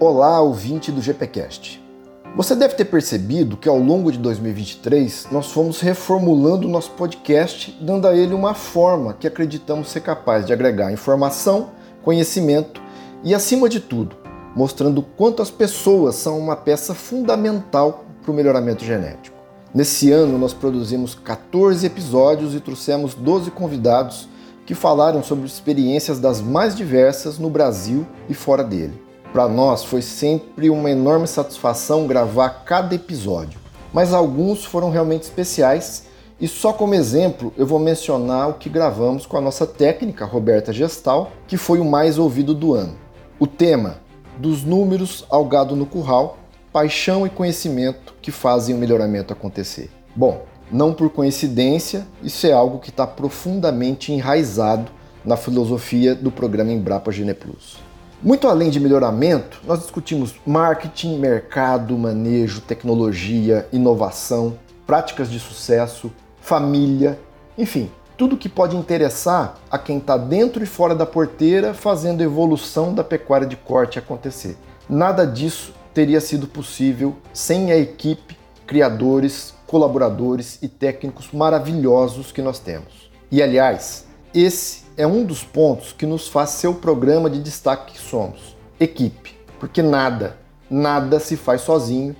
Olá, ouvinte do GPcast. Você deve ter percebido que ao longo de 2023 nós fomos reformulando o nosso podcast, dando a ele uma forma que acreditamos ser capaz de agregar informação, conhecimento e, acima de tudo, mostrando quanto as pessoas são uma peça fundamental para o melhoramento genético. Nesse ano nós produzimos 14 episódios e trouxemos 12 convidados que falaram sobre experiências das mais diversas no Brasil e fora dele. Para nós foi sempre uma enorme satisfação gravar cada episódio, mas alguns foram realmente especiais e só como exemplo eu vou mencionar o que gravamos com a nossa técnica Roberta Gestal, que foi o mais ouvido do ano. O tema: dos números ao gado no curral, paixão e conhecimento que fazem o melhoramento acontecer. Bom, não por coincidência, isso é algo que está profundamente enraizado na filosofia do programa Embrapa Gene Plus. Muito além de melhoramento, nós discutimos marketing, mercado, manejo, tecnologia, inovação, práticas de sucesso, família, enfim, tudo que pode interessar a quem está dentro e fora da porteira fazendo a evolução da pecuária de corte acontecer. Nada disso teria sido possível sem a equipe, criadores, colaboradores e técnicos maravilhosos que nós temos. E aliás, esse é um dos pontos que nos faz ser o programa de destaque que somos: equipe. Porque nada, nada se faz sozinho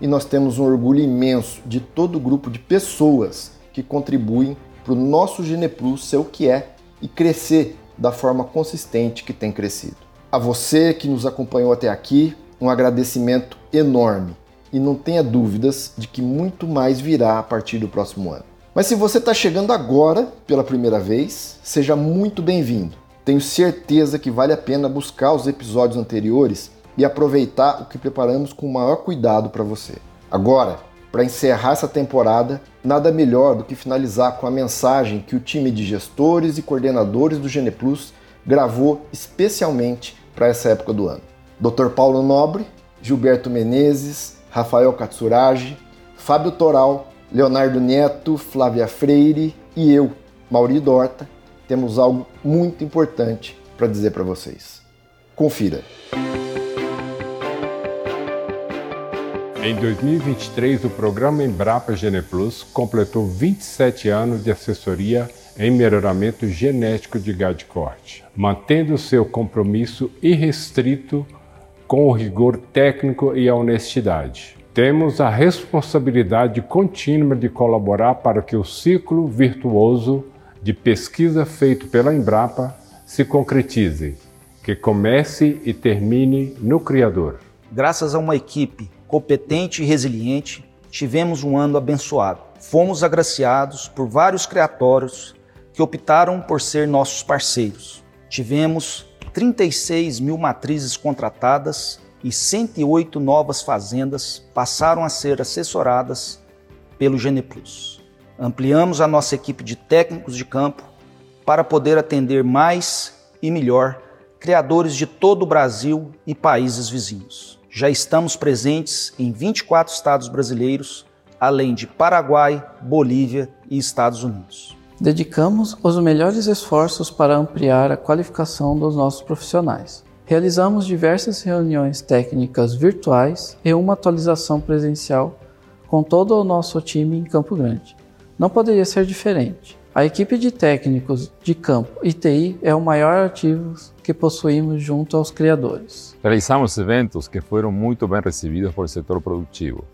e nós temos um orgulho imenso de todo o grupo de pessoas que contribuem para o nosso GenePlus ser o que é e crescer da forma consistente que tem crescido. A você que nos acompanhou até aqui, um agradecimento enorme e não tenha dúvidas de que muito mais virá a partir do próximo ano. Mas se você está chegando agora pela primeira vez, seja muito bem-vindo. Tenho certeza que vale a pena buscar os episódios anteriores e aproveitar o que preparamos com o maior cuidado para você. Agora, para encerrar essa temporada, nada melhor do que finalizar com a mensagem que o time de gestores e coordenadores do GenePlus gravou especialmente para essa época do ano. Dr. Paulo Nobre, Gilberto Menezes, Rafael Katsuragi, Fábio Toral, Leonardo Neto, Flávia Freire e eu, Mauri Dorta, temos algo muito importante para dizer para vocês. Confira. Em 2023, o programa Embrapa Gene Plus completou 27 anos de assessoria em melhoramento genético de gado de corte, mantendo seu compromisso irrestrito com o rigor técnico e a honestidade. Temos a responsabilidade contínua de colaborar para que o ciclo virtuoso de pesquisa feito pela Embrapa se concretize, que comece e termine no Criador. Graças a uma equipe competente e resiliente, tivemos um ano abençoado. Fomos agraciados por vários criatórios que optaram por ser nossos parceiros. Tivemos 36 mil matrizes contratadas e 108 novas fazendas passaram a ser assessoradas pelo Geneplus. Ampliamos a nossa equipe de técnicos de campo para poder atender mais e melhor criadores de todo o Brasil e países vizinhos. Já estamos presentes em 24 estados brasileiros, além de Paraguai, Bolívia e Estados Unidos. Dedicamos os melhores esforços para ampliar a qualificação dos nossos profissionais. Realizamos diversas reuniões técnicas virtuais e uma atualização presencial com todo o nosso time em Campo Grande. Não poderia ser diferente. A equipe de técnicos de campo e TI é o maior ativo que possuímos junto aos criadores. Realizamos eventos que foram muito bem recebidos por setor produtivo.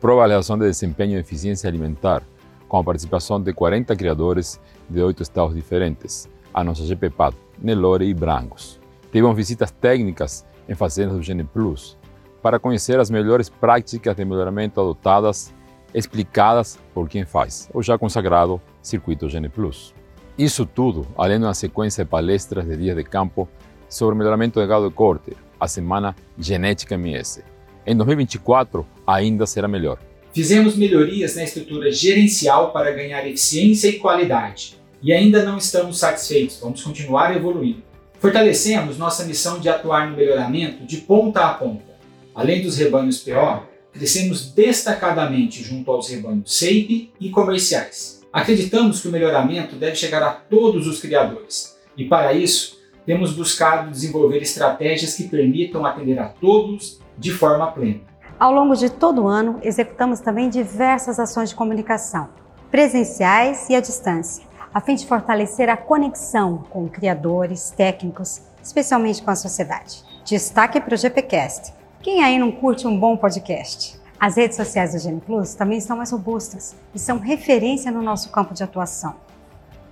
Pro avaliação de desempenho e eficiência alimentar, com a participação de 40 criadores de oito estados diferentes, a nossa GPPAD, Nelore e Brancos. Tivemos visitas técnicas em fazendas do Gene Plus para conhecer as melhores práticas de melhoramento adotadas, explicadas por quem faz, o já consagrado Circuito Gene Plus. Isso tudo, além de uma sequência de palestras de dias de campo sobre melhoramento de gado de corte, a semana Genética MS. Em 2024 ainda será melhor. Fizemos melhorias na estrutura gerencial para ganhar eficiência e qualidade. E ainda não estamos satisfeitos, vamos continuar evoluindo. Fortalecemos nossa missão de atuar no melhoramento de ponta a ponta. Além dos rebanhos PO, crescemos destacadamente junto aos rebanhos SEIP e comerciais. Acreditamos que o melhoramento deve chegar a todos os criadores e, para isso, temos buscado desenvolver estratégias que permitam atender a todos de forma plena. Ao longo de todo o ano, executamos também diversas ações de comunicação, presenciais e à distância, a fim de fortalecer a conexão com criadores, técnicos, especialmente com a sociedade. Destaque para o GPcast. Quem aí não curte um bom podcast? As redes sociais do Gene Plus também estão mais robustas e são referência no nosso campo de atuação.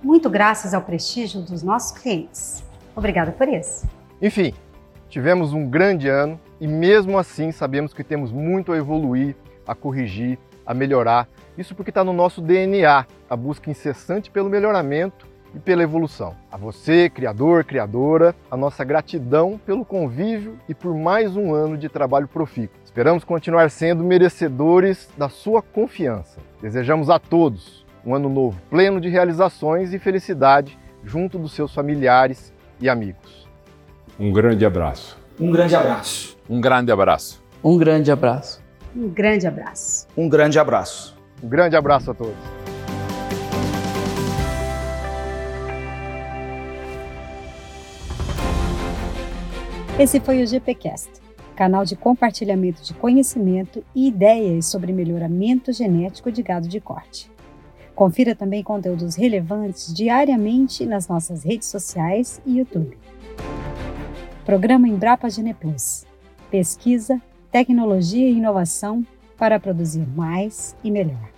Muito graças ao prestígio dos nossos clientes. Obrigada por isso. Enfim, tivemos um grande ano e mesmo assim sabemos que temos muito a evoluir, a corrigir, a melhorar. Isso porque está no nosso DNA, a busca incessante pelo melhoramento e pela evolução. A você, criador, criadora, a nossa gratidão pelo convívio e por mais um ano de trabalho profícuo. Esperamos continuar sendo merecedores da sua confiança. Desejamos a todos um ano novo pleno de realizações e felicidade junto dos seus familiares e amigos. Um grande abraço. Um grande abraço. Um grande abraço. Um grande abraço. Um grande abraço. Um grande abraço. Um grande abraço a todos. Esse foi o GPcast, canal de compartilhamento de conhecimento e ideias sobre melhoramento genético de gado de corte. Confira também conteúdos relevantes diariamente nas nossas redes sociais e YouTube. Programa Embrapa Geneplus. Pesquisa, tecnologia e inovação para produzir mais e melhor.